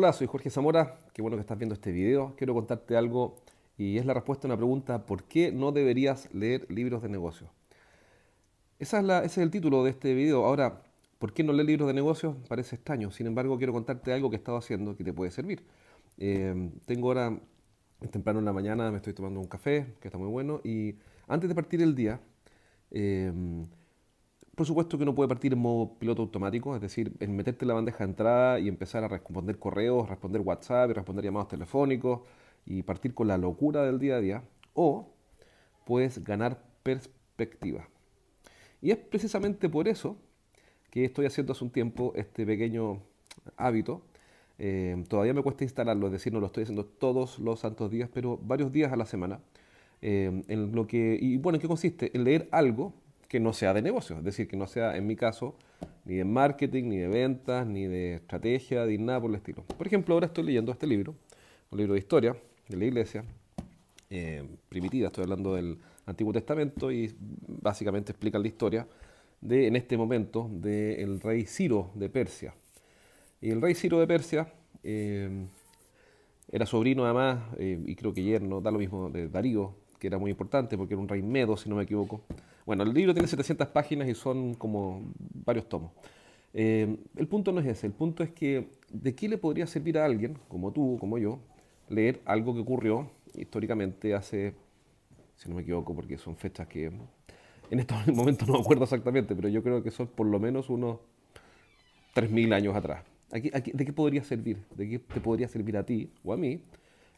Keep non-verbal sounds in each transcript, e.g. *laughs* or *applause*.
Hola, soy Jorge Zamora, qué bueno que estás viendo este video. Quiero contarte algo y es la respuesta a una pregunta, ¿por qué no deberías leer libros de negocios? Esa es ese es el título de este video. Ahora, ¿por qué no leer libros de negocios? Parece extraño. Sin embargo, quiero contarte algo que he estado haciendo que te puede servir. Eh, tengo ahora, temprano en la mañana, me estoy tomando un café, que está muy bueno, y antes de partir el día, eh, por supuesto que uno puede partir en modo piloto automático, es decir, en meterte en la bandeja de entrada y empezar a responder correos, responder WhatsApp y responder llamados telefónicos y partir con la locura del día a día. O puedes ganar perspectiva. Y es precisamente por eso que estoy haciendo hace un tiempo este pequeño hábito. Eh, todavía me cuesta instalarlo, es decir, no lo estoy haciendo todos los santos días, pero varios días a la semana. Eh, en lo que, y bueno, ¿en qué consiste? En leer algo que no sea de negocio, es decir, que no sea, en mi caso, ni de marketing, ni de ventas, ni de estrategia, ni nada por el estilo. Por ejemplo, ahora estoy leyendo este libro, un libro de historia de la iglesia, eh, primitiva, estoy hablando del Antiguo Testamento y básicamente explica la historia de, en este momento, del rey Ciro de Persia. Y el rey Ciro de Persia eh, era sobrino además, eh, y creo que yerno, da lo mismo, de Darío, que era muy importante porque era un rey medo, si no me equivoco. Bueno, el libro tiene 700 páginas y son como varios tomos. Eh, el punto no es ese, el punto es que de qué le podría servir a alguien, como tú, como yo, leer algo que ocurrió históricamente hace, si no me equivoco, porque son fechas que en estos *laughs* momentos no me acuerdo exactamente, pero yo creo que son por lo menos unos 3.000 años atrás. Aquí, ¿De qué podría servir? ¿De qué te podría servir a ti o a mí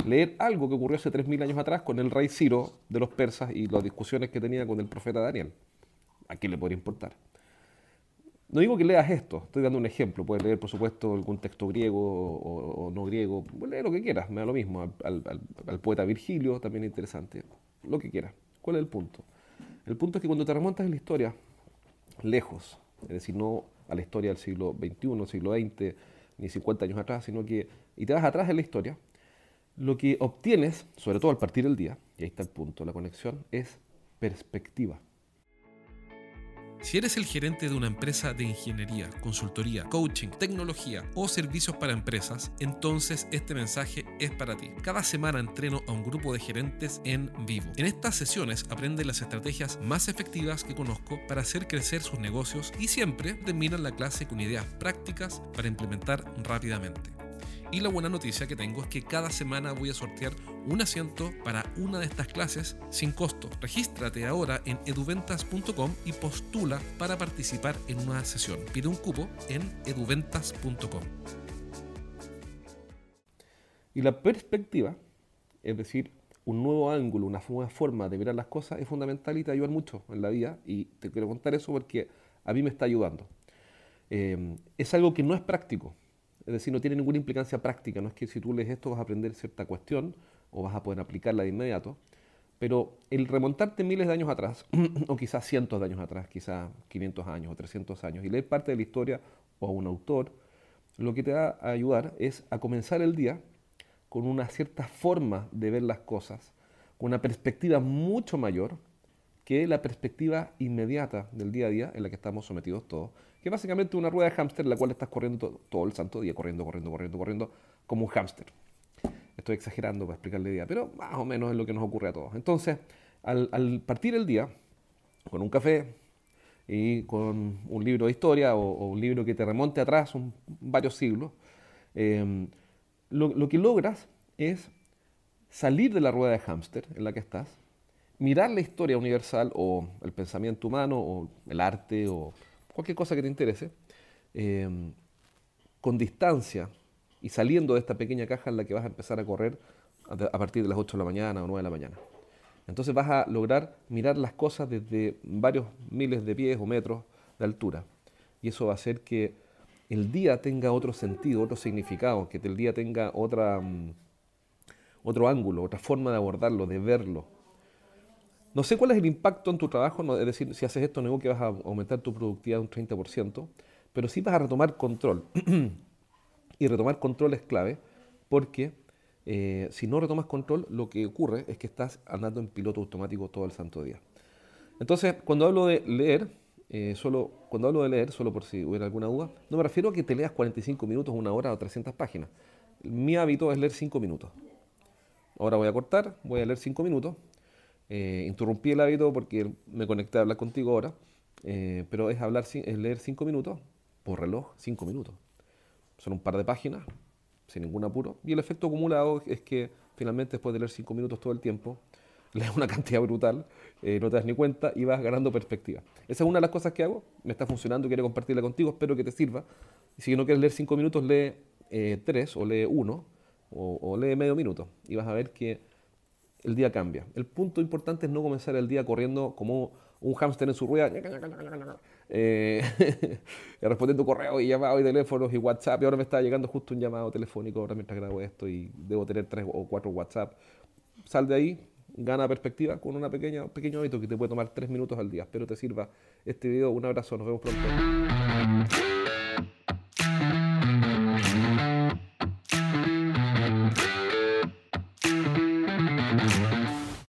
leer algo que ocurrió hace 3.000 años atrás con el rey Ciro de los persas y las discusiones que tenía con el profeta Daniel. ¿A quién le podría importar? No digo que leas esto, estoy dando un ejemplo. Puedes leer, por supuesto, algún texto griego o, no griego. Lee lo que quieras, me da lo mismo. Al, poeta Virgilio, también interesante. Lo que quieras. ¿Cuál es el punto? El punto es que cuando te remontas en la historia, lejos, es decir, no a la historia del siglo XXI, siglo XX, ni 50 años atrás, sino que, y te vas atrás en la historia, lo que obtienes, sobre todo al partir del día, y ahí está el punto, la conexión, es perspectiva. Si eres el gerente de una empresa de ingeniería, consultoría, coaching, tecnología o servicios para empresas, entonces este mensaje es para ti. Cada semana entreno a un grupo de gerentes en vivo. En estas sesiones aprenden las estrategias más efectivas que conozco para hacer crecer sus negocios y siempre terminan la clase con ideas prácticas para implementar rápidamente. Y la buena noticia que tengo es que cada semana voy a sortear un asiento para una de estas clases sin costo. Regístrate ahora en eduventas.com y postula para participar en una sesión. Pide un cupo en eduventas.com. Y la perspectiva, es decir, un nuevo ángulo, una nueva forma de mirar las cosas es fundamental y te ayuda mucho en la vida. Y te quiero contar eso porque a mí me está ayudando. Eh, es algo que no es práctico. Es decir, no tiene ninguna implicancia práctica. No es que si tú lees esto vas a aprender cierta cuestión o vas a poder aplicarla de inmediato. Pero el remontarte miles de años atrás, *clears throat* o quizás cientos de años atrás, quizás 500 años o 300 años, y leer parte de la historia o a un autor, lo que te va a ayudar es a comenzar el día con una cierta forma de ver las cosas, con una perspectiva mucho mayor que la perspectiva inmediata del día a día en la que estamos sometidos todos que es básicamente una rueda de hámster en la cual estás corriendo todo, el santo día, corriendo, corriendo, corriendo, corriendo, como un hámster. Estoy exagerando para explicarle el día, pero más o menos es lo que nos ocurre a todos. Entonces, al, partir el día, con un café y con un libro de historia o, un libro que te remonte atrás un, varios siglos, em, lo, lo que logras es salir de la rueda de hámster en la que estás, mirar la historia universal o el pensamiento humano o el arte o cualquier cosa que te interese, em, con distancia y saliendo de esta pequeña caja en la que vas a empezar a correr a partir de las 8 de la mañana o 9 de la mañana. Entonces vas a lograr mirar las cosas desde varios miles de pies o metros de altura. Y eso va a hacer que el día tenga otro sentido, otro significado, que el día tenga otra, mm, otro ángulo, otra forma de abordarlo, de verlo, no sé cuál es el impacto en tu trabajo, es decir, si haces esto, no digo que vas a aumentar tu productividad un 30%, pero sí vas a retomar control. *clears throat* y retomar control es clave porque eh, si no retomas control, lo que ocurre es que estás andando en piloto automático todo el santo día. Entonces, cuando hablo de leer, eh, solo, cuando hablo de leer, solo por si hubiera alguna duda, no me refiero a que te leas 45 minutos, una hora o 300 páginas. Mi hábito es leer 5 minutos. Ahora voy a cortar, voy a leer 5 minutos. Eh, interrumpí el hábito porque me conecté a hablar contigo ahora, eh, pero es, hablar, es leer 5 minutos por reloj, 5 minutos. Son un par de páginas, sin ningún apuro. Y el efecto acumulado es que finalmente después de leer 5 minutos todo el tiempo, *laughs* lees una cantidad brutal, eh, no te das ni cuenta y vas ganando perspectiva. Esa es una de las cosas que hago, me está funcionando, quiero compartirla contigo, espero que te sirva. Si no quieres leer 5 minutos, lee 3 o lee 1 o, o lee medio minuto y vas a ver que el día cambia. El punto importante es no comenzar el día corriendo como un hámster en su rueda, eh, *laughs* respondiendo correos y llamados y teléfonos y WhatsApp. Y ahora me está llegando justo un llamado telefónico ahora mientras grabo esto y debo tener tres o cuatro WhatsApp. Sal de ahí, gana perspectiva con una pequeña, un pequeño hábito que te puede tomar tres minutos al día. Espero te sirva este video. Un abrazo, nos vemos pronto.